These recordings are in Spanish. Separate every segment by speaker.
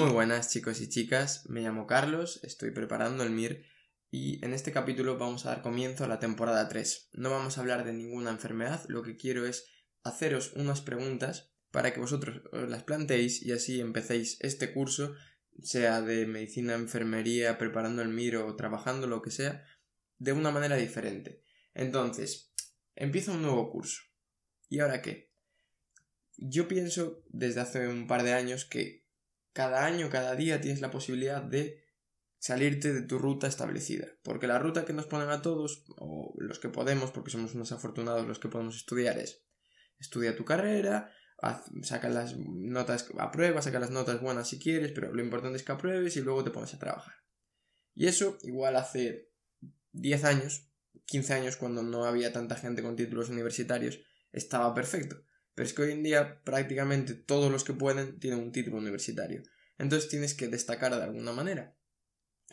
Speaker 1: Muy buenas chicos y chicas, me llamo Carlos, estoy preparando el MIR y en este capítulo vamos a dar comienzo a la temporada 3. No vamos a hablar de ninguna enfermedad, lo que quiero es haceros unas preguntas para que vosotros os las planteéis y así empecéis este curso, sea de medicina, enfermería, preparando el MIR o trabajando lo que sea, de una manera diferente. Entonces, empieza un nuevo curso. ¿Y ahora qué? Yo pienso desde hace un par de años que cada año, cada día tienes la posibilidad de salirte de tu ruta establecida. Porque la ruta que nos ponen a todos, o los que podemos, porque somos unos afortunados los que podemos estudiar, es estudia tu carrera, saca las notas, aprueba, saca las notas buenas si quieres, pero lo importante es que apruebes y luego te pones a trabajar. Y eso igual hace 10 años, 15 años, cuando no había tanta gente con títulos universitarios, estaba perfecto. Pero es que hoy en día prácticamente todos los que pueden tienen un título universitario. Entonces tienes que destacar de alguna manera.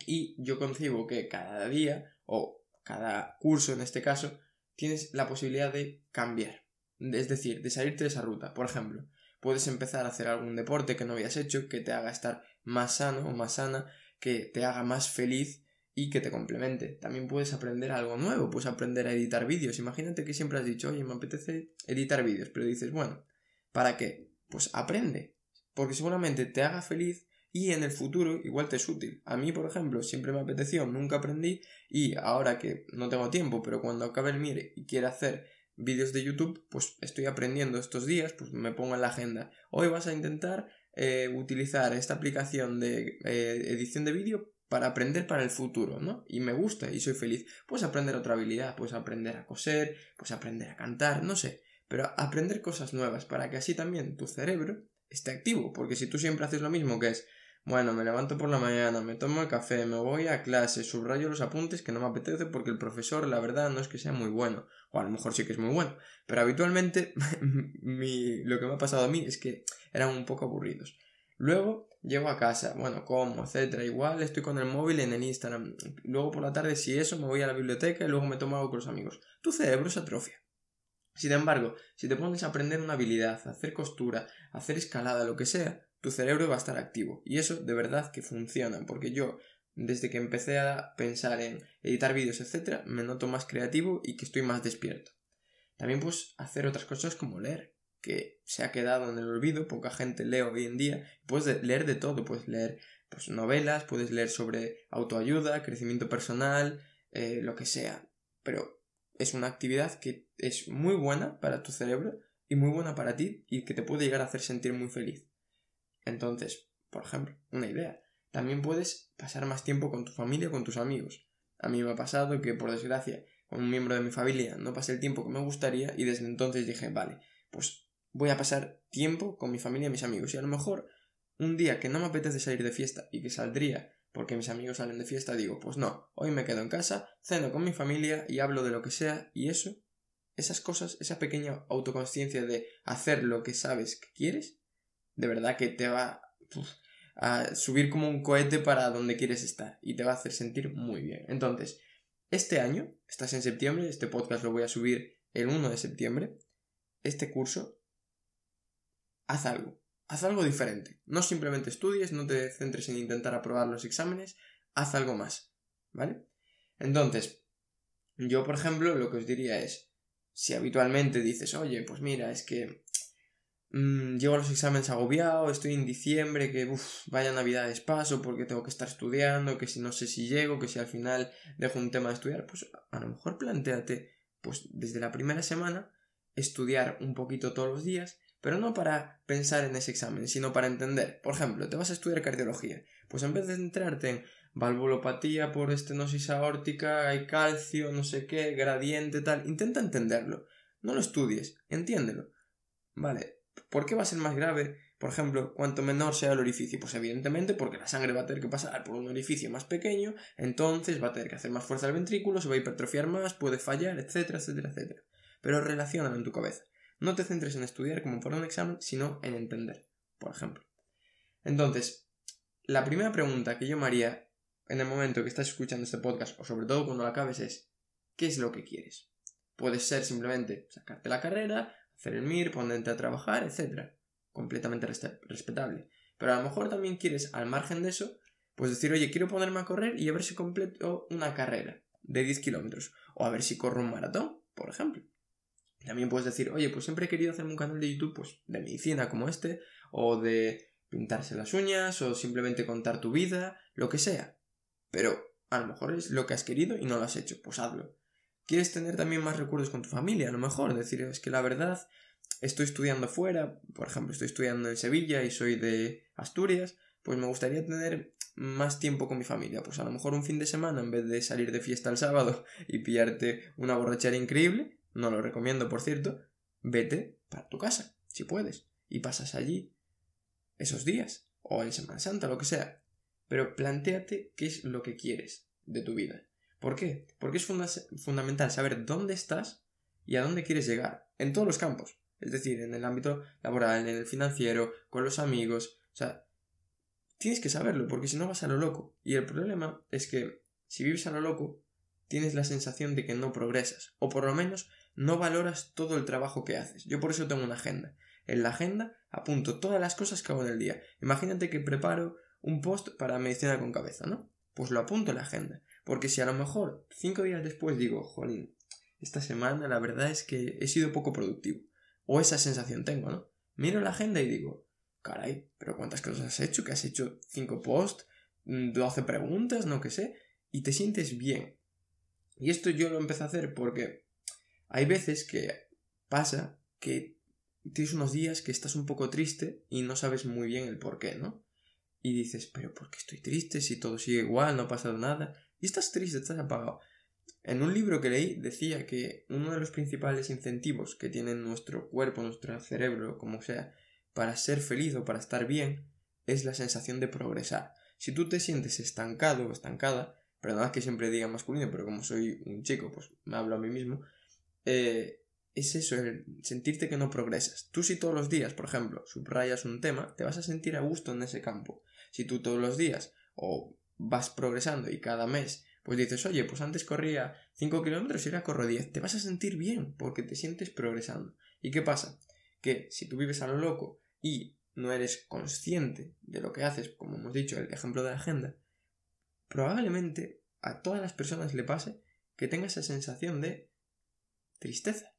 Speaker 1: Y yo concibo que cada día, o cada curso en este caso, tienes la posibilidad de cambiar. Es decir, de salirte de esa ruta. Por ejemplo, puedes empezar a hacer algún deporte que no habías hecho, que te haga estar más sano o más sana, que te haga más feliz y que te complemente. También puedes aprender algo nuevo, puedes aprender a editar vídeos. Imagínate que siempre has dicho, oye, me apetece editar vídeos, pero dices, bueno, ¿para qué? Pues aprende, porque seguramente te haga feliz y en el futuro igual te es útil. A mí, por ejemplo, siempre me apeteció, nunca aprendí y ahora que no tengo tiempo, pero cuando acabe el MIRE y quiera hacer vídeos de YouTube, pues estoy aprendiendo estos días, pues me pongo en la agenda. Hoy vas a intentar eh, utilizar esta aplicación de eh, edición de vídeo para aprender para el futuro, ¿no? Y me gusta y soy feliz. Puedes aprender otra habilidad, puedes aprender a coser, puedes aprender a cantar, no sé, pero aprender cosas nuevas para que así también tu cerebro esté activo, porque si tú siempre haces lo mismo que es, bueno, me levanto por la mañana, me tomo el café, me voy a clase, subrayo los apuntes que no me apetece porque el profesor, la verdad, no es que sea muy bueno, o a lo mejor sí que es muy bueno, pero habitualmente lo que me ha pasado a mí es que eran un poco aburridos. Luego llego a casa, bueno, como, etcétera. Igual estoy con el móvil en el Instagram. Luego por la tarde, si eso, me voy a la biblioteca y luego me tomo algo con los amigos. Tu cerebro se atrofia. Sin embargo, si te pones a aprender una habilidad, a hacer costura, a hacer escalada, lo que sea, tu cerebro va a estar activo. Y eso de verdad que funciona, porque yo, desde que empecé a pensar en editar vídeos, etcétera, me noto más creativo y que estoy más despierto. También puedes hacer otras cosas como leer que se ha quedado en el olvido, poca gente lee hoy en día, puedes leer de todo, puedes leer pues, novelas, puedes leer sobre autoayuda, crecimiento personal, eh, lo que sea, pero es una actividad que es muy buena para tu cerebro y muy buena para ti y que te puede llegar a hacer sentir muy feliz. Entonces, por ejemplo, una idea, también puedes pasar más tiempo con tu familia, con tus amigos. A mí me ha pasado que, por desgracia, con un miembro de mi familia no pasé el tiempo que me gustaría y desde entonces dije, vale, pues voy a pasar tiempo con mi familia y mis amigos. Y a lo mejor un día que no me apetece salir de fiesta y que saldría porque mis amigos salen de fiesta, digo, pues no, hoy me quedo en casa, ceno con mi familia y hablo de lo que sea y eso, esas cosas, esa pequeña autoconsciencia de hacer lo que sabes que quieres, de verdad que te va a subir como un cohete para donde quieres estar y te va a hacer sentir muy bien. Entonces, este año, estás en septiembre, este podcast lo voy a subir el 1 de septiembre, este curso haz algo. Haz algo diferente. No simplemente estudies, no te centres en intentar aprobar los exámenes, haz algo más. ¿Vale? Entonces, yo, por ejemplo, lo que os diría es, si habitualmente dices, oye, pues mira, es que mmm, llego los exámenes agobiado, estoy en diciembre, que uff, vaya navidades paso porque tengo que estar estudiando, que si no sé si llego, que si al final dejo un tema de estudiar, pues a lo mejor planteate, pues desde la primera semana, estudiar un poquito todos los días pero no para pensar en ese examen, sino para entender. Por ejemplo, te vas a estudiar cardiología, pues en vez de centrarte en valvulopatía por estenosis aórtica, hay calcio, no sé qué, gradiente, tal, intenta entenderlo. No lo estudies, entiéndelo. Vale, ¿por qué va a ser más grave? Por ejemplo, cuanto menor sea el orificio, pues evidentemente porque la sangre va a tener que pasar por un orificio más pequeño, entonces va a tener que hacer más fuerza al ventrículo, se va a hipertrofiar más, puede fallar, etcétera, etcétera, etcétera. Pero relacionalo en tu cabeza. No te centres en estudiar como para un examen, sino en entender, por ejemplo. Entonces, la primera pregunta que yo me haría en el momento que estás escuchando este podcast, o sobre todo cuando lo acabes, es ¿qué es lo que quieres? Puede ser simplemente sacarte la carrera, hacer el MIR, ponerte a trabajar, etc. Completamente respetable. Pero a lo mejor también quieres, al margen de eso, pues decir, oye, quiero ponerme a correr y a ver si completo una carrera de 10 kilómetros. O a ver si corro un maratón, por ejemplo. También puedes decir, oye, pues siempre he querido hacerme un canal de YouTube pues, de medicina como este, o de pintarse las uñas, o simplemente contar tu vida, lo que sea. Pero a lo mejor es lo que has querido y no lo has hecho, pues hazlo. ¿Quieres tener también más recuerdos con tu familia? A lo mejor decir, es que la verdad, estoy estudiando fuera, por ejemplo, estoy estudiando en Sevilla y soy de Asturias, pues me gustaría tener más tiempo con mi familia. Pues a lo mejor un fin de semana, en vez de salir de fiesta el sábado y pillarte una borrachera increíble, no lo recomiendo, por cierto, vete para tu casa, si puedes, y pasas allí esos días, o en Semana Santa, lo que sea. Pero planteate qué es lo que quieres de tu vida. ¿Por qué? Porque es fundamental saber dónde estás y a dónde quieres llegar, en todos los campos. Es decir, en el ámbito laboral, en el financiero, con los amigos. O sea, tienes que saberlo, porque si no vas a lo loco. Y el problema es que si vives a lo loco, tienes la sensación de que no progresas, o por lo menos no valoras todo el trabajo que haces. Yo por eso tengo una agenda. En la agenda apunto todas las cosas que hago en el día. Imagínate que preparo un post para medicina con cabeza, ¿no? Pues lo apunto en la agenda. Porque si a lo mejor cinco días después digo, jolín, esta semana la verdad es que he sido poco productivo. O esa sensación tengo, ¿no? Miro la agenda y digo, caray, pero ¿cuántas cosas has hecho? Que has hecho cinco posts, 12 preguntas, no que sé, y te sientes bien. Y esto yo lo empecé a hacer porque hay veces que pasa que tienes unos días que estás un poco triste y no sabes muy bien el por qué, ¿no? Y dices, pero ¿por qué estoy triste si todo sigue igual, no ha pasado nada? Y estás triste, estás apagado. En un libro que leí decía que uno de los principales incentivos que tiene nuestro cuerpo, nuestro cerebro, como sea, para ser feliz o para estar bien, es la sensación de progresar. Si tú te sientes estancado o estancada, perdonad que siempre diga masculino, pero como soy un chico, pues me hablo a mí mismo, eh, es eso, el sentirte que no progresas. Tú si todos los días, por ejemplo, subrayas un tema, te vas a sentir a gusto en ese campo. Si tú todos los días o vas progresando y cada mes pues dices, oye, pues antes corría 5 kilómetros y ahora corro 10, te vas a sentir bien porque te sientes progresando. ¿Y qué pasa? Que si tú vives a lo loco y no eres consciente de lo que haces, como hemos dicho, el ejemplo de la agenda, probablemente a todas las personas le pase que tenga esa sensación de tristeza.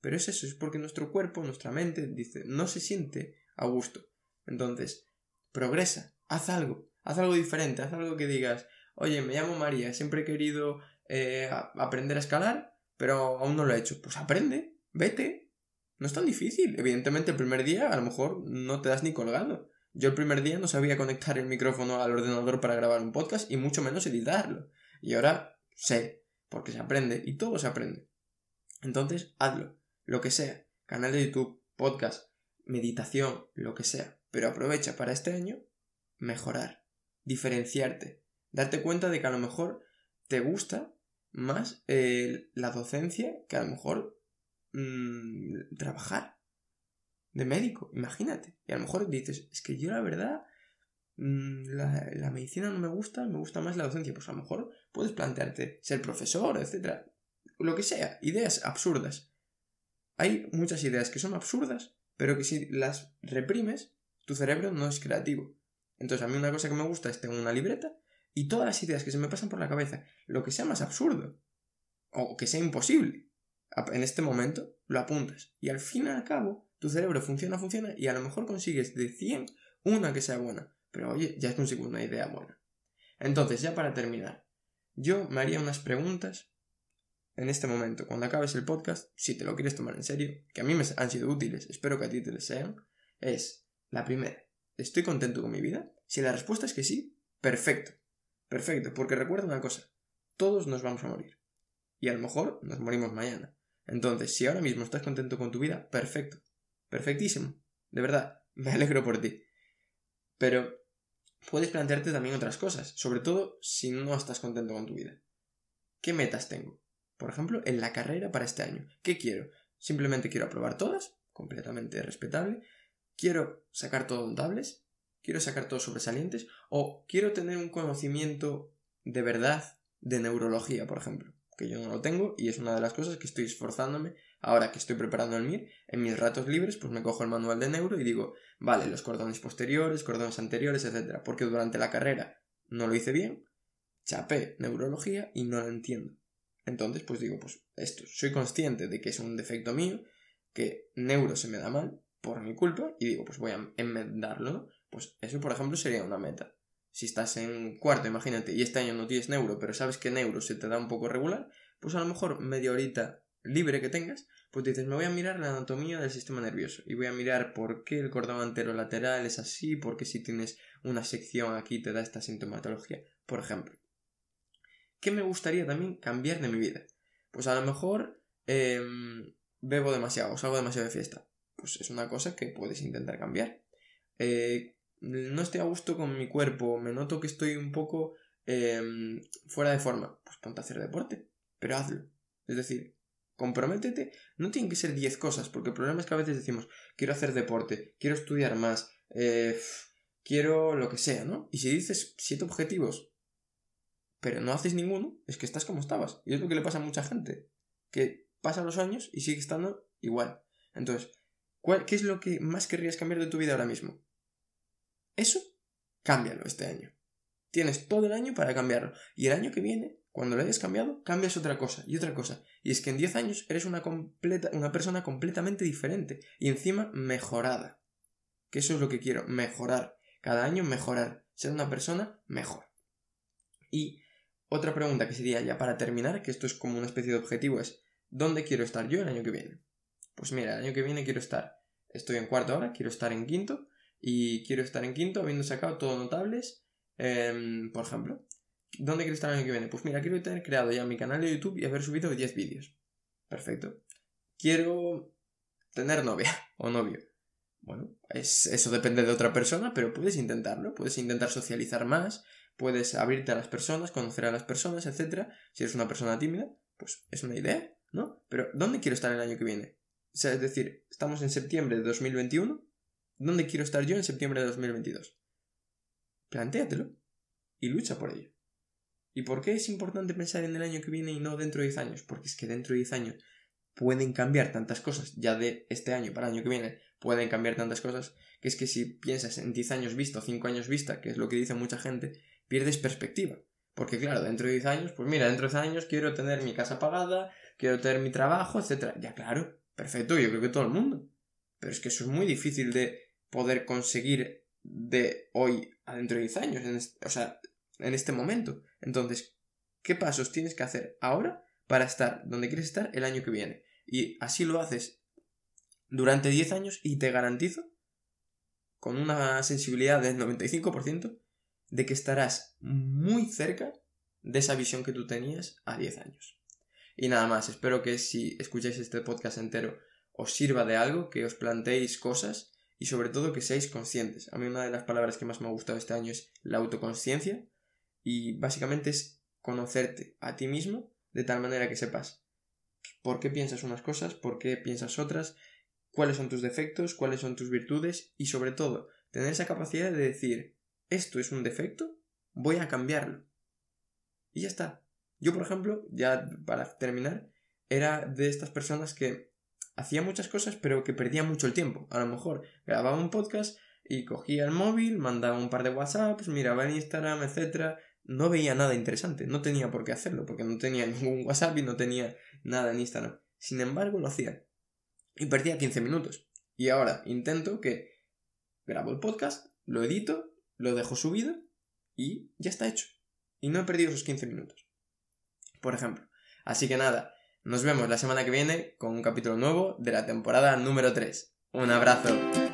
Speaker 1: Pero es eso, es porque nuestro cuerpo, nuestra mente, dice, no se siente a gusto. Entonces, progresa, haz algo, haz algo diferente, haz algo que digas, oye, me llamo María, siempre he querido eh, aprender a escalar, pero aún no lo he hecho. Pues aprende, vete. No es tan difícil. Evidentemente el primer día a lo mejor no te das ni colgando. Yo el primer día no sabía conectar el micrófono al ordenador para grabar un podcast y mucho menos editarlo. Y ahora sé, porque se aprende y todo se aprende. Entonces, hazlo, lo que sea, canal de YouTube, podcast, meditación, lo que sea, pero aprovecha para este año mejorar, diferenciarte, darte cuenta de que a lo mejor te gusta más eh, la docencia que a lo mejor mm, trabajar de médico, imagínate. Y a lo mejor dices, es que yo la verdad, mm, la, la, medicina no me gusta, me gusta más la docencia. Pues a lo mejor puedes plantearte ser profesor, etc. Lo que sea, ideas absurdas. Hay muchas ideas que son absurdas, pero que si las reprimes, tu cerebro no es creativo. Entonces a mí una cosa que me gusta es tener una libreta y todas las ideas que se me pasan por la cabeza, lo que sea más absurdo o que sea imposible, en este momento lo apuntas y al fin y al cabo tu cerebro funciona, funciona y a lo mejor consigues de 100 una que sea buena, pero oye, ya has conseguido una idea buena. Entonces, ya para terminar, yo me haría unas preguntas en este momento, cuando acabes el podcast, si te lo quieres tomar en serio, que a mí me han sido útiles, espero que a ti te lo sean, es la primera, ¿estoy contento con mi vida? Si la respuesta es que sí, perfecto. Perfecto, porque recuerda una cosa, todos nos vamos a morir. Y a lo mejor nos morimos mañana. Entonces, si ahora mismo estás contento con tu vida, perfecto. Perfectísimo. De verdad, me alegro por ti. Pero puedes plantearte también otras cosas, sobre todo si no estás contento con tu vida. ¿Qué metas tengo? Por ejemplo, en la carrera para este año. ¿Qué quiero? ¿Simplemente quiero aprobar todas? Completamente respetable. ¿Quiero sacar todo notables? quiero sacar todos sobresalientes o quiero tener un conocimiento de verdad de neurología, por ejemplo, que yo no lo tengo y es una de las cosas que estoy esforzándome ahora que estoy preparando el MIR, en mis ratos libres pues me cojo el manual de neuro y digo, vale, los cordones posteriores, cordones anteriores, etcétera, porque durante la carrera no lo hice bien, chapé neurología y no lo entiendo. Entonces, pues digo, pues esto, soy consciente de que es un defecto mío, que neuro se me da mal por mi culpa y digo, pues voy a enmendarlo, ¿no? Pues eso, por ejemplo, sería una meta. Si estás en cuarto, imagínate, y este año no tienes neuro, pero sabes que neuro se te da un poco regular, pues a lo mejor media horita libre que tengas, pues dices, me voy a mirar la anatomía del sistema nervioso y voy a mirar por qué el cordón anterolateral es así, porque si tienes una sección aquí te da esta sintomatología, por ejemplo. ¿Qué me gustaría también cambiar de mi vida? Pues a lo mejor em, bebo demasiado, salgo demasiado de fiesta. Pues es una cosa que puedes intentar cambiar. Eh, no estoy a gusto con mi cuerpo, me noto que estoy un poco em, fuera de forma. Pues ponte a hacer deporte, pero hazlo. Es decir, comprométete. No tienen que ser 10 cosas, porque el problema es que a veces decimos, quiero hacer deporte, quiero estudiar más, eh, quiero lo que sea, ¿no? Y si dices 7 objetivos, pero no haces ninguno, es que estás como estabas. Y es lo que le pasa a mucha gente, que pasan los años y sigue estando igual. Entonces, ¿qué es lo que más querrías cambiar de tu vida ahora mismo? Eso, cámbialo este año. Tienes todo el año para cambiarlo. Y el año que viene, cuando lo hayas cambiado, cambias otra cosa y otra cosa. Y es que en 10 años eres una, completa, una persona completamente diferente. Y encima mejorada. Que eso es lo que quiero, mejorar. Cada año mejorar. Ser una persona mejor. Y otra pregunta que sería ya para terminar, que esto es como una especie de objetivo, es ¿dónde quiero estar yo el año que viene? Pues mira, el año que viene quiero estar, estoy en cuarto ahora, quiero estar en quinto, y quiero estar en quinto habiendo sacado todo notables, em, por ejemplo. ¿Dónde quiero estar el año que viene? Pues mira, quiero tener creado ya mi canal de YouTube y haber subido 10 vídeos. Perfecto. Quiero tener novia o novio. Bueno, es, eso depende de otra persona, pero puedes intentarlo, puedes intentar socializar más, puedes abrirte a las personas, conocer a las personas, etc. Si eres una persona tímida, pues es una idea, ¿no? Pero ¿dónde quiero estar el año que viene? Es decir, estamos en septiembre de 2021, ¿dónde quiero estar yo en septiembre de 2022? Plantéatelo y lucha por ello. ¿Y por qué es importante pensar en el año que viene y no dentro de 10 años? Porque es que dentro de 10 años pueden cambiar tantas cosas, ya de este año para el año que viene pueden cambiar tantas cosas, que es que si piensas en 10 años vista o 5 años vista, que es lo que dice mucha gente, pierdes perspectiva. Porque claro, dentro de 10 años, pues mira, dentro de 10 años quiero tener mi casa pagada, quiero tener mi trabajo, etc. Ya claro, perfecto, yo creo que todo el mundo. Pero es que eso es muy difícil de poder conseguir de hoy a dentro de 10 años, o sea, en este momento. Entonces, ¿qué pasos tienes que hacer ahora para estar donde quieres estar el año que viene? Y así lo haces durante 10 años y te garantizo, con una sensibilidad del 95%, de que estarás muy cerca de esa visión que tú tenías a 10 años. Y nada más, espero que si escucháis este podcast entero os sirva de algo, que os planteéis cosas y sobre todo que seáis conscientes. A mí una de las palabras que más me ha gustado este año es la autoconsciencia y básicamente es conocerte a ti mismo de tal manera que sepas por qué piensas unas cosas, por qué piensas otras, cuáles son tus defectos, cuáles son tus virtudes y sobre todo tener esa capacidad de decir esto es un defecto, voy a cambiarlo. Y ya está. Yo, por ejemplo, ya para terminar, era de estas personas que hacía muchas cosas pero que perdía mucho el tiempo. A lo mejor grababa un podcast y cogía el móvil, mandaba un par de WhatsApps, miraba en Instagram, etc. No veía nada interesante, no tenía por qué hacerlo, porque no tenía ningún WhatsApp y no tenía nada en Instagram. Sin embargo, lo hacía. Y perdía 15 minutos. Y ahora intento que grabo el podcast, lo edito lo dejo subido y ya está hecho. Y no he perdido esos 15 minutos. Por ejemplo. Así que nada, nos vemos la semana que viene con un capítulo nuevo de la temporada número 3. Un abrazo.